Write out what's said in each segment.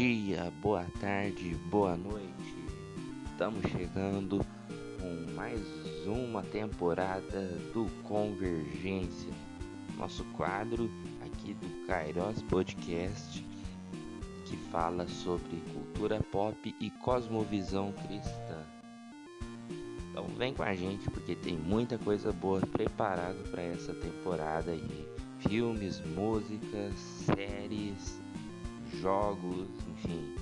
dia, boa tarde, boa noite. Estamos chegando com mais uma temporada do Convergência, nosso quadro aqui do Kairos Podcast que fala sobre cultura pop e cosmovisão cristã. Então vem com a gente porque tem muita coisa boa preparada para essa temporada aí. Filmes, músicas, séries, jogos, enfim,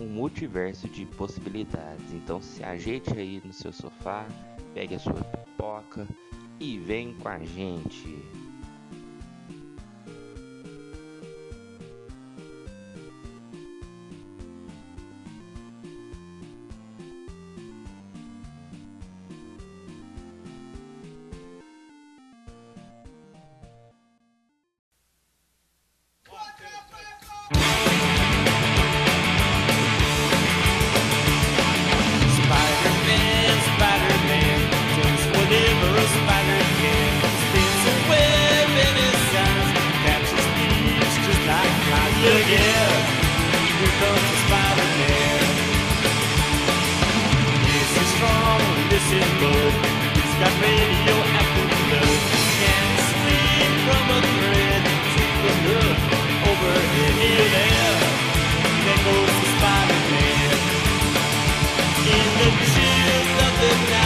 um multiverso de possibilidades. Então se ajeite aí no seu sofá, pegue a sua pipoca e vem com a gente. Good. He's got radioactive. Can't sleep from a thread the overhead. Here, there. In the of the night,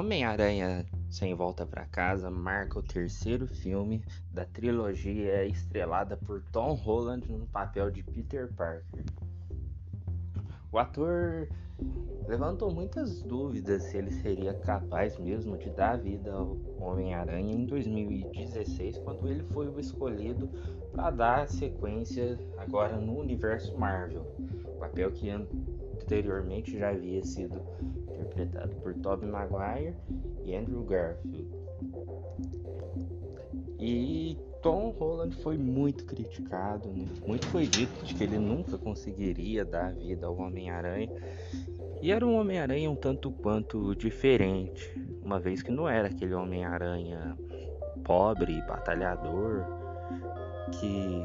Homem-Aranha Sem Volta para Casa marca o terceiro filme da trilogia estrelada por Tom Holland no papel de Peter Parker. O ator levantou muitas dúvidas se ele seria capaz mesmo de dar vida ao Homem-Aranha em 2016, quando ele foi o escolhido para dar sequência agora no universo Marvel, papel que anteriormente já havia sido interpretado por Tobey Maguire e Andrew Garfield. E Tom Holland foi muito criticado, né? muito foi dito de que ele nunca conseguiria dar vida ao Homem-Aranha. E era um Homem-Aranha um tanto quanto diferente, uma vez que não era aquele Homem-Aranha pobre, batalhador, que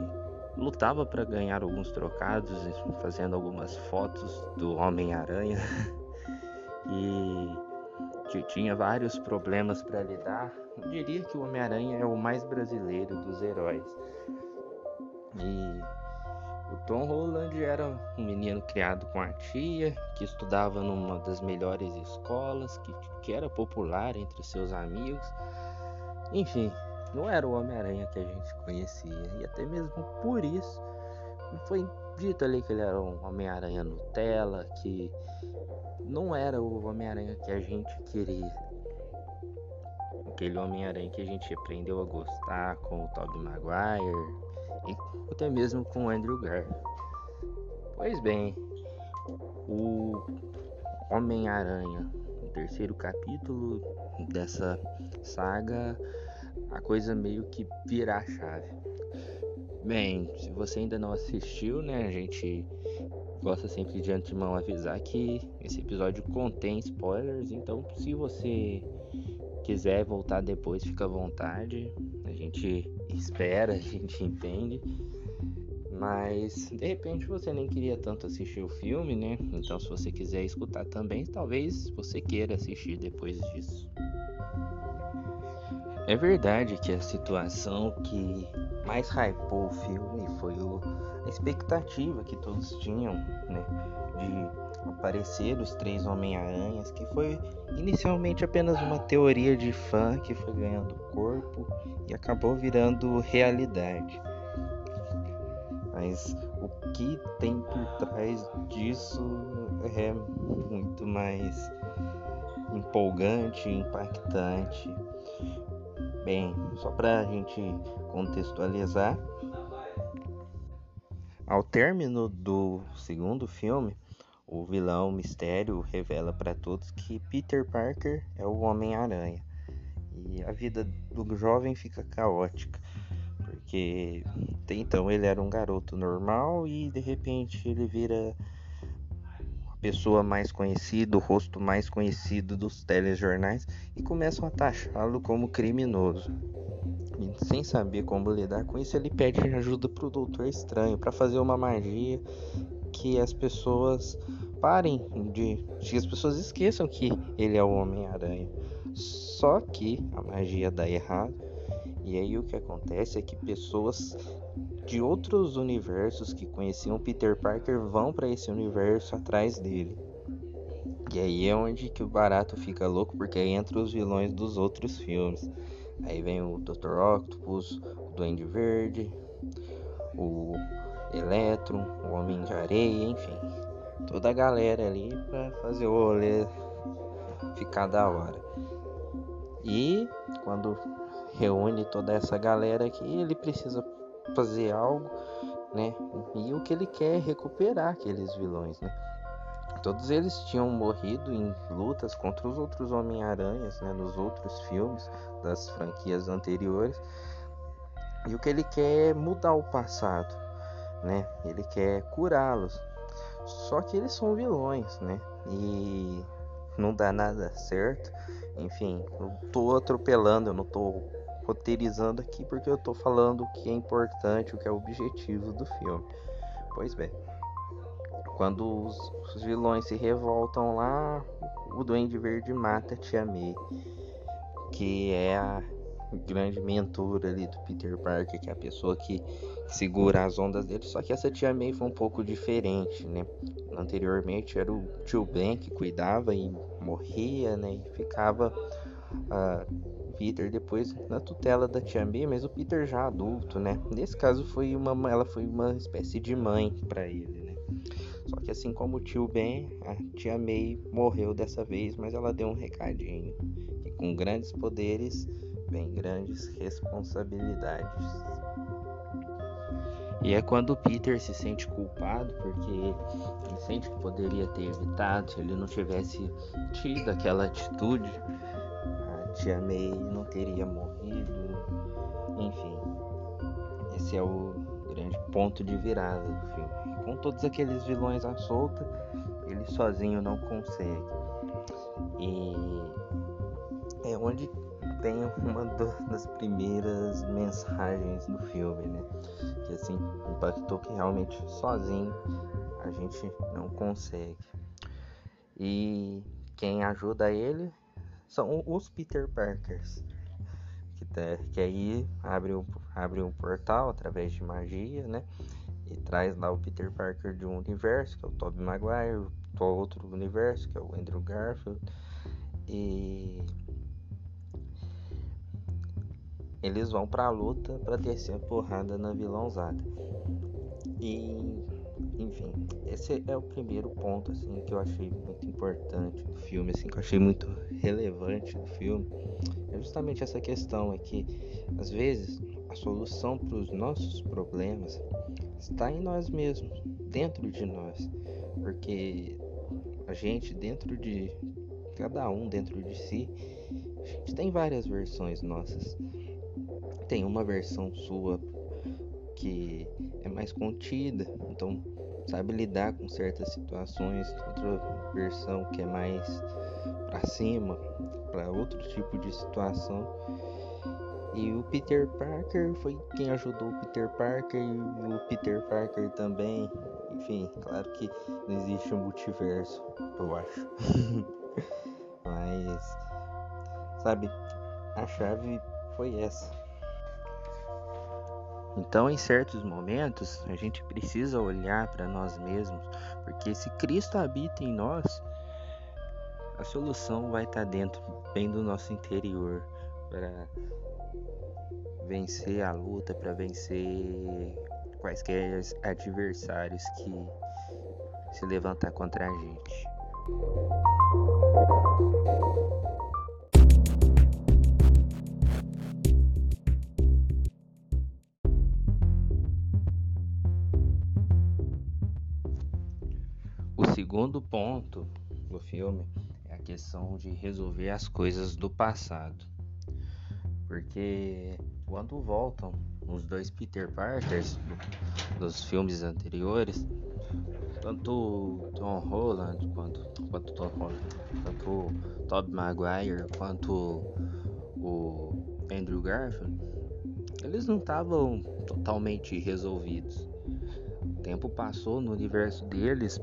lutava para ganhar alguns trocados, fazendo algumas fotos do Homem-Aranha. e que tinha vários problemas para lidar. Eu diria que o Homem-Aranha é o mais brasileiro dos heróis. E o Tom Holland era um menino criado com a tia, que estudava numa das melhores escolas, que, que era popular entre seus amigos. Enfim, não era o Homem-Aranha que a gente conhecia. E até mesmo por isso foi dito ali que ele era um Homem-Aranha Nutella, que não era o Homem-Aranha que a gente queria. Aquele Homem-Aranha que a gente aprendeu a gostar com o Tobey Maguire e até mesmo com o Andrew Garfield. Pois bem, o Homem-Aranha, o terceiro capítulo dessa saga, a coisa meio que virar a chave. Bem, se você ainda não assistiu, né, a gente gosta sempre de antemão avisar que esse episódio contém spoilers, então se você quiser voltar depois, fica à vontade. A gente espera, a gente entende. Mas de repente você nem queria tanto assistir o filme, né? Então se você quiser escutar também, talvez você queira assistir depois disso. É verdade que a situação que mais hypou o filme foi o, a expectativa que todos tinham, né? De aparecer os três Homem-Aranhas, que foi inicialmente apenas uma teoria de fã que foi ganhando corpo e acabou virando realidade. Mas o que tem por trás disso é muito mais empolgante, impactante. Bem, só para a gente contextualizar, ao término do segundo filme, o vilão Mistério revela para todos que Peter Parker é o Homem-Aranha. E a vida do jovem fica caótica porque até então ele era um garoto normal e de repente ele vira pessoa mais conhecida, o rosto mais conhecido dos telejornais e começam a taxá-lo como criminoso. E sem saber como lidar com isso, ele pede ajuda pro Doutor Estranho para fazer uma magia que as pessoas parem de. que as pessoas esqueçam que ele é o Homem-Aranha. Só que a magia dá errado e aí o que acontece é que pessoas de outros universos que conheciam Peter Parker vão para esse universo atrás dele. E aí é onde que o barato fica louco, porque aí entra os vilões dos outros filmes. Aí vem o Dr. Octopus, o Duende Verde, o Electron, o Homem de Areia, enfim. Toda a galera ali pra fazer o rolê ficar da hora. E quando reúne toda essa galera aqui, ele precisa fazer algo, né? E o que ele quer é recuperar aqueles vilões, né? Todos eles tinham morrido em lutas contra os outros Homem-Aranhas, né? Nos outros filmes das franquias anteriores. E o que ele quer é mudar o passado, né? Ele quer curá-los. Só que eles são vilões, né? E não dá nada certo. Enfim, eu tô atropelando, eu não tô roteirizando aqui porque eu tô falando o que é importante, o que é o objetivo do filme. Pois bem, quando os, os vilões se revoltam lá, o Duende Verde mata a Tia May, que é a grande mentora ali do Peter Parker, que é a pessoa que segura as ondas dele. Só que essa Tia May foi um pouco diferente, né? Anteriormente era o tio Ben que cuidava e morria, né? E ficava uh, Peter depois na tutela da tia May, mas o Peter já adulto, né? Nesse caso foi uma, ela foi uma espécie de mãe para ele, né? Só que assim como o tio Ben, a tia May morreu dessa vez, mas ela deu um recadinho que com grandes poderes vem grandes responsabilidades. E é quando o Peter se sente culpado porque ele sente que poderia ter evitado se ele não tivesse tido aquela atitude tia May não teria morrido. Enfim, esse é o grande ponto de virada do filme. Com todos aqueles vilões à solta, ele sozinho não consegue. E é onde tem uma das primeiras mensagens do filme, né? Que assim impactou que realmente sozinho a gente não consegue. E quem ajuda ele são os Peter Parkers. Que, tá, que aí abre um, abre um portal através de magia, né? E traz lá o Peter Parker de um universo, que é o Tobey Maguire, do outro universo, que é o Andrew Garfield. E eles vão pra luta para descer a porrada na vilãozada. E enfim, esse é o primeiro ponto assim que eu achei muito importante do filme, assim que eu achei muito relevante do filme. É justamente essa questão é que às vezes a solução para os nossos problemas está em nós mesmos, dentro de nós, porque a gente dentro de cada um dentro de si, a gente tem várias versões nossas. tem uma versão sua que é mais contida, então sabe lidar com certas situações, outra versão que é mais para cima, para outro tipo de situação. E o Peter Parker foi quem ajudou o Peter Parker e o Peter Parker também. Enfim, claro que não existe um multiverso, eu acho. Mas, sabe, a chave foi essa. Então, em certos momentos, a gente precisa olhar para nós mesmos, porque se Cristo habita em nós, a solução vai estar tá dentro, bem do nosso interior, para vencer a luta, para vencer quaisquer adversários que se levantar contra a gente. Segundo ponto do filme é a questão de resolver as coisas do passado. Porque quando voltam os dois Peter Parkers dos filmes anteriores, tanto Tom Holland quanto, quanto Tom Holland, o Tobey Maguire quanto o Andrew Garfield, eles não estavam totalmente resolvidos. O tempo passou no universo deles,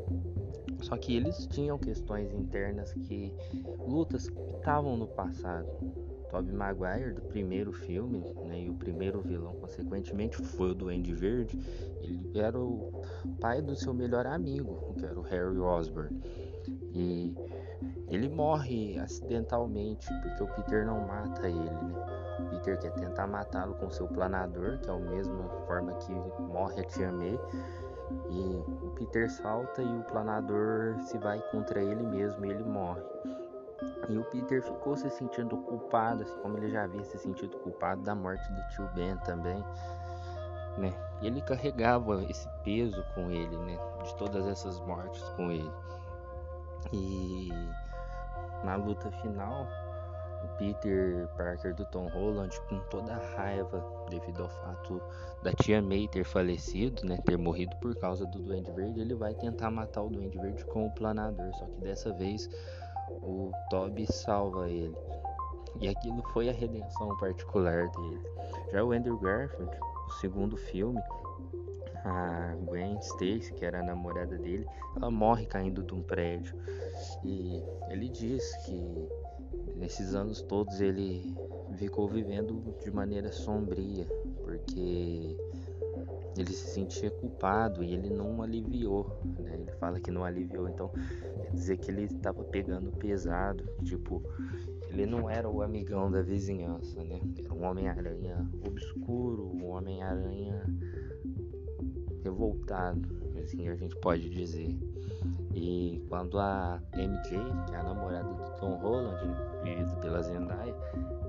só que eles tinham questões internas que lutas que estavam no passado. Tobey Maguire do primeiro filme, né, e o primeiro vilão, consequentemente, foi o Duende Verde. Ele era o pai do seu melhor amigo, que era o Harry Osborn. E ele morre acidentalmente porque o Peter não mata ele, né? O Peter quer tentar matá-lo com seu planador, que é a mesma forma que morre a Tia May. E o Peter salta e o planador se vai contra ele mesmo e ele morre. E o Peter ficou se sentindo culpado, assim como ele já havia se sentido culpado da morte do tio Ben também, né? Ele carregava esse peso com ele, né? De todas essas mortes com ele. E na luta final, o Peter Parker do Tom Holland, com toda a raiva devido ao fato da tia May ter falecido, né, ter morrido por causa do Duende Verde, ele vai tentar matar o Duende Verde com o planador, só que dessa vez o Toby salva ele. E aquilo foi a redenção particular dele. Já o Andrew Garfield, o segundo filme, a Gwen Stacy, que era a namorada dele, ela morre caindo de um prédio. E ele diz que nesses anos todos ele ficou vivendo de maneira sombria, porque ele se sentia culpado e ele não aliviou, né? Ele fala que não aliviou, então quer dizer que ele estava pegando pesado, tipo, ele não era o amigão da vizinhança, né? Era um Homem-Aranha obscuro, um Homem-Aranha revoltado, assim a gente pode dizer. E quando a MJ, que é a namorada do Tom Holland, vivida pela Zendaya,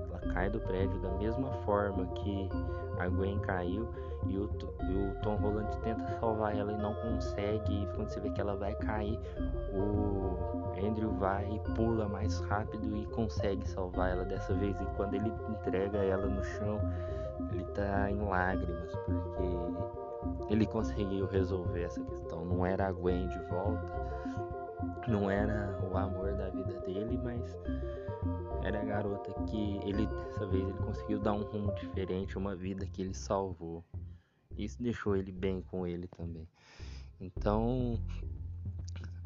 ela cai do prédio da mesma forma que a Gwen caiu, e o, e o Tom Holland tenta salvar ela e não consegue. E quando você vê que ela vai cair, o Andrew vai e pula mais rápido e consegue salvar ela dessa vez. E quando ele entrega ela no chão, ele tá em lágrimas porque ele conseguiu resolver essa questão. Não era a Gwen de volta, não era o amor da vida dele, mas era a garota que ele dessa vez ele conseguiu dar um rumo diferente, uma vida que ele salvou. Isso deixou ele bem com ele também. Então,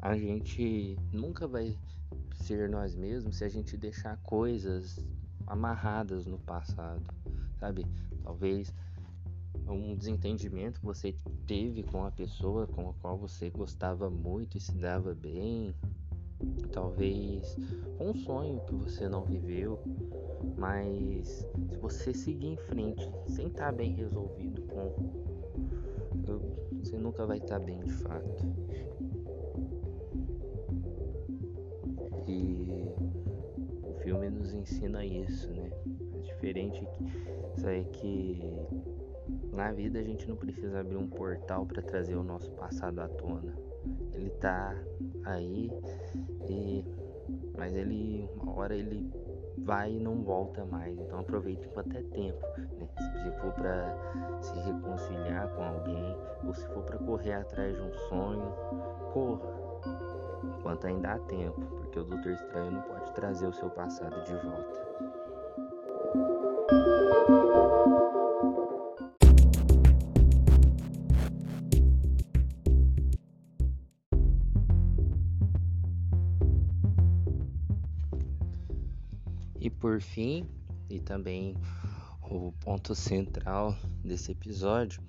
a gente nunca vai ser nós mesmos se a gente deixar coisas amarradas no passado, sabe? Talvez um desentendimento que você teve com a pessoa com a qual você gostava muito e se dava bem, talvez um sonho que você não viveu, mas se você seguir em frente sem estar tá bem resolvido com você nunca vai estar tá bem de fato. E o filme nos ensina isso, né? É diferente isso aí que na vida a gente não precisa abrir um portal para trazer o nosso passado à tona. Ele tá aí e mas ele uma hora ele vai e não volta mais. Então aproveite enquanto é tempo. Né? Se for para se reconciliar com alguém, ou se for para correr atrás de um sonho, corra. Enquanto ainda há tempo, porque o Doutor Estranho não pode trazer o seu passado de volta. Por fim, e também o ponto central desse episódio,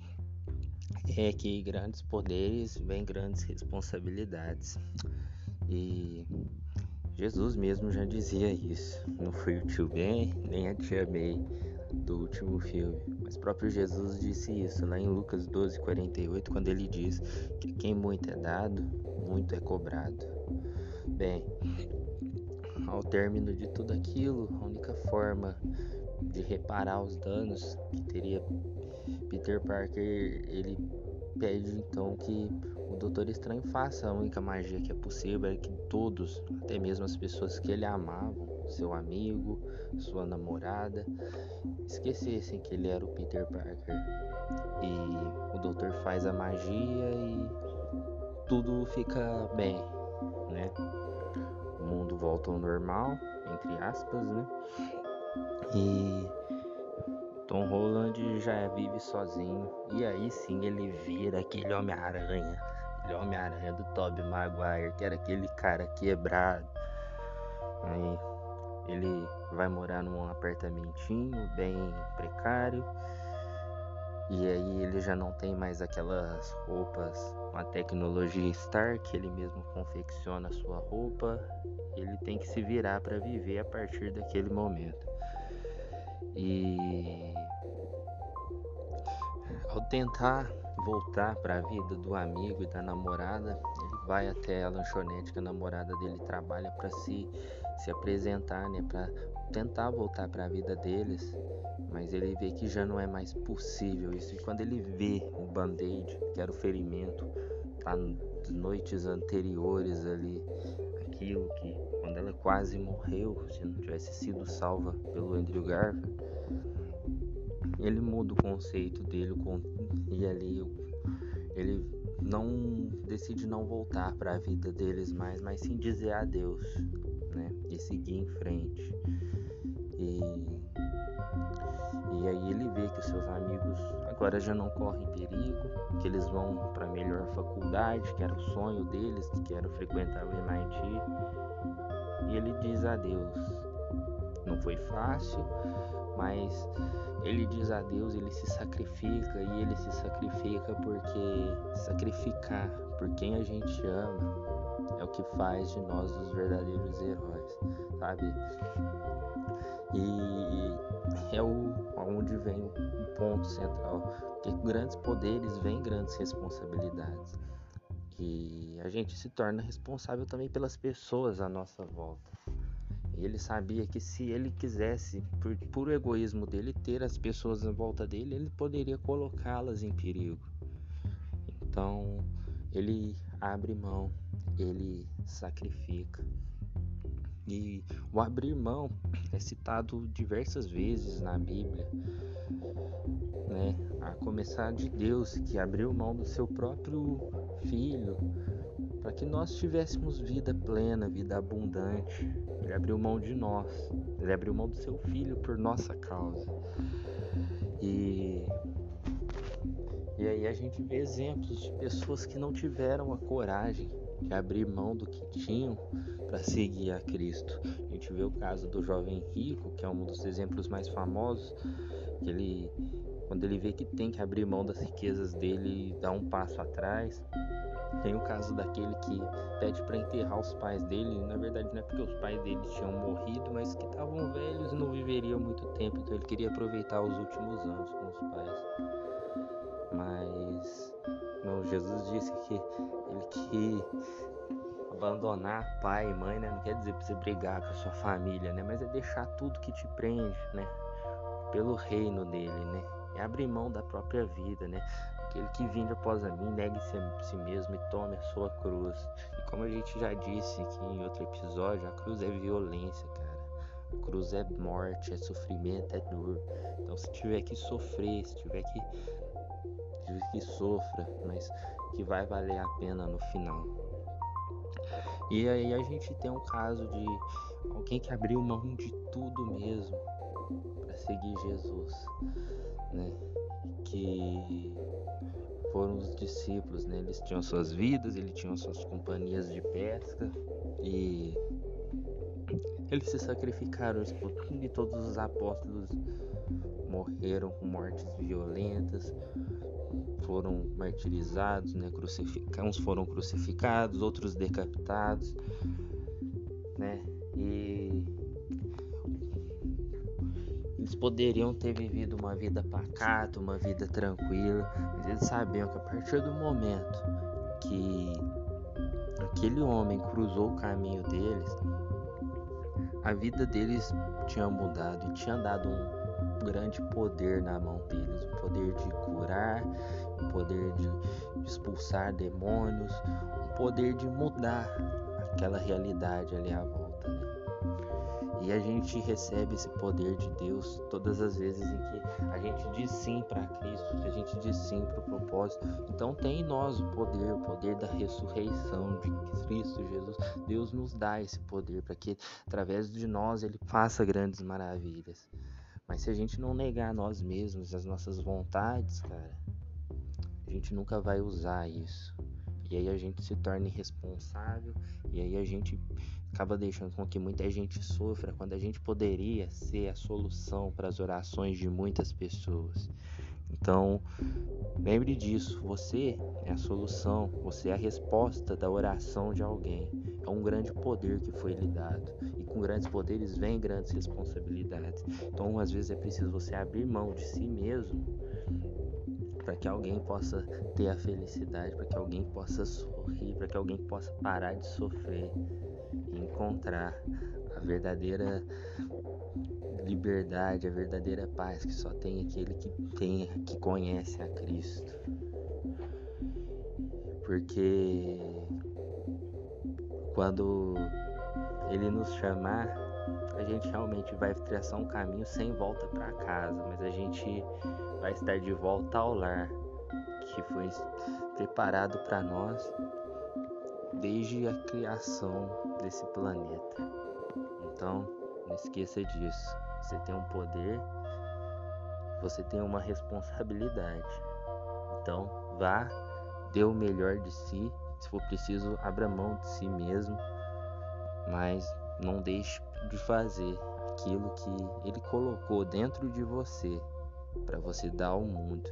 é que grandes poderes vêm grandes responsabilidades. E Jesus mesmo já dizia isso. Não foi o tio Ben nem a tia May do último filme. Mas próprio Jesus disse isso lá em Lucas 12, 48, quando ele diz que quem muito é dado, muito é cobrado. Bem, ao término de tudo aquilo, a única forma de reparar os danos que teria Peter Parker, ele pede então que o Doutor Estranho faça a única magia que é possível, é que todos, até mesmo as pessoas que ele amava, seu amigo, sua namorada, esquecessem que ele era o Peter Parker. E o Doutor faz a magia e tudo fica bem, né? Volta ao normal, entre aspas, né? E Tom Holland já vive sozinho e aí sim ele vira aquele Homem-Aranha, aquele Homem-Aranha do Tobey Maguire, que era aquele cara quebrado. Aí ele vai morar num apartamentinho bem precário. E aí ele já não tem mais aquelas roupas com a tecnologia Stark, ele mesmo confecciona a sua roupa. Ele tem que se virar para viver a partir daquele momento. E ao tentar voltar para a vida do amigo e da namorada, ele vai até a lanchonete que a namorada dele trabalha para se se apresentar, né, para tentar voltar para a vida deles, mas ele vê que já não é mais possível isso. E quando ele vê o band-aid, que era o ferimento, tá noites anteriores ali, aquilo que quando ela quase morreu, se não tivesse sido salva pelo Andrew Garfield, ele muda o conceito dele e ali ele não decide não voltar para a vida deles mais, mas sim dizer adeus, né? E seguir em frente. E, e aí ele vê que seus amigos agora já não correm perigo, que eles vão para a melhor faculdade, que era o sonho deles, que era frequentar o MIT. E ele diz adeus. Não foi fácil, mas ele diz a Deus, ele se sacrifica e ele se sacrifica porque sacrificar por quem a gente ama é o que faz de nós os verdadeiros heróis, sabe? E é o onde vem o ponto central, que grandes poderes vêm grandes responsabilidades. E a gente se torna responsável também pelas pessoas à nossa volta. Ele sabia que se ele quisesse, por puro egoísmo dele, ter as pessoas em volta dele, ele poderia colocá-las em perigo. Então, ele abre mão, ele sacrifica. E o abrir mão é citado diversas vezes na Bíblia, né? A começar de Deus que abriu mão do seu próprio filho para que nós tivéssemos vida plena, vida abundante. Ele abriu mão de nós, ele abriu mão do seu filho por nossa causa. E e aí a gente vê exemplos de pessoas que não tiveram a coragem de abrir mão do que tinham para seguir a Cristo. A gente vê o caso do jovem rico, que é um dos exemplos mais famosos, que ele quando ele vê que tem que abrir mão das riquezas dele, dá um passo atrás tem o caso daquele que pede para enterrar os pais dele. Na verdade, não é porque os pais dele tinham morrido, mas que estavam velhos e não viveriam muito tempo. Então, ele queria aproveitar os últimos anos com os pais. Mas não, Jesus disse que ele que abandonar pai e mãe, né? Não quer dizer para você brigar com a sua família, né? Mas é deixar tudo que te prende, né? Pelo reino dele, né? É abrir mão da própria vida, né? Aquele que vinde após a mim, negue-se a si mesmo e tome a sua cruz. E como a gente já disse aqui em outro episódio, a cruz é violência, cara. Cruz é morte, é sofrimento, é dor. Então se tiver que sofrer, se tiver que que sofra, mas que vai valer a pena no final. E aí a gente tem um caso de alguém que abriu mão de tudo mesmo para seguir Jesus, né? Que foram os discípulos, né? Eles tinham suas vidas, eles tinham suas companhias de pesca e eles se sacrificaram e todos os apóstolos morreram com mortes violentas, foram martirizados, né? Uns foram crucificados, outros decapitados, né? E eles poderiam ter vivido uma vida pacata, uma vida tranquila, mas eles sabiam que a partir do momento que aquele homem cruzou o caminho deles, a vida deles tinha mudado e tinha dado um grande poder na mão deles, o poder de curar, o poder de expulsar demônios, o poder de mudar aquela realidade ali à volta. Né? E a gente recebe esse poder de Deus todas as vezes em que a gente diz sim para Cristo, que a gente diz sim para o propósito. Então tem em nós o poder, o poder da ressurreição de Cristo Jesus. Deus nos dá esse poder para que através de nós ele faça grandes maravilhas. Mas se a gente não negar nós mesmos, as nossas vontades, cara, a gente nunca vai usar isso. E aí a gente se torna irresponsável e aí a gente acaba deixando com que muita gente sofra quando a gente poderia ser a solução para as orações de muitas pessoas. Então, lembre disso, você é a solução, você é a resposta da oração de alguém. É um grande poder que foi lhe dado. E com grandes poderes vem grandes responsabilidades. Então, às vezes é preciso você abrir mão de si mesmo para que alguém possa ter a felicidade, para que alguém possa sorrir, para que alguém possa parar de sofrer e encontrar a verdadeira liberdade, a verdadeira paz que só tem aquele que tem, que conhece a Cristo. Porque quando ele nos chamar, a gente realmente vai traçar um caminho sem volta para casa, mas a gente vai estar de volta ao lar que foi preparado para nós desde a criação desse planeta. Então, não esqueça disso. Você tem um poder, você tem uma responsabilidade. Então, vá, dê o melhor de si. Se for preciso, abra mão de si mesmo, mas não deixe de fazer aquilo que Ele colocou dentro de você para você dar ao mundo.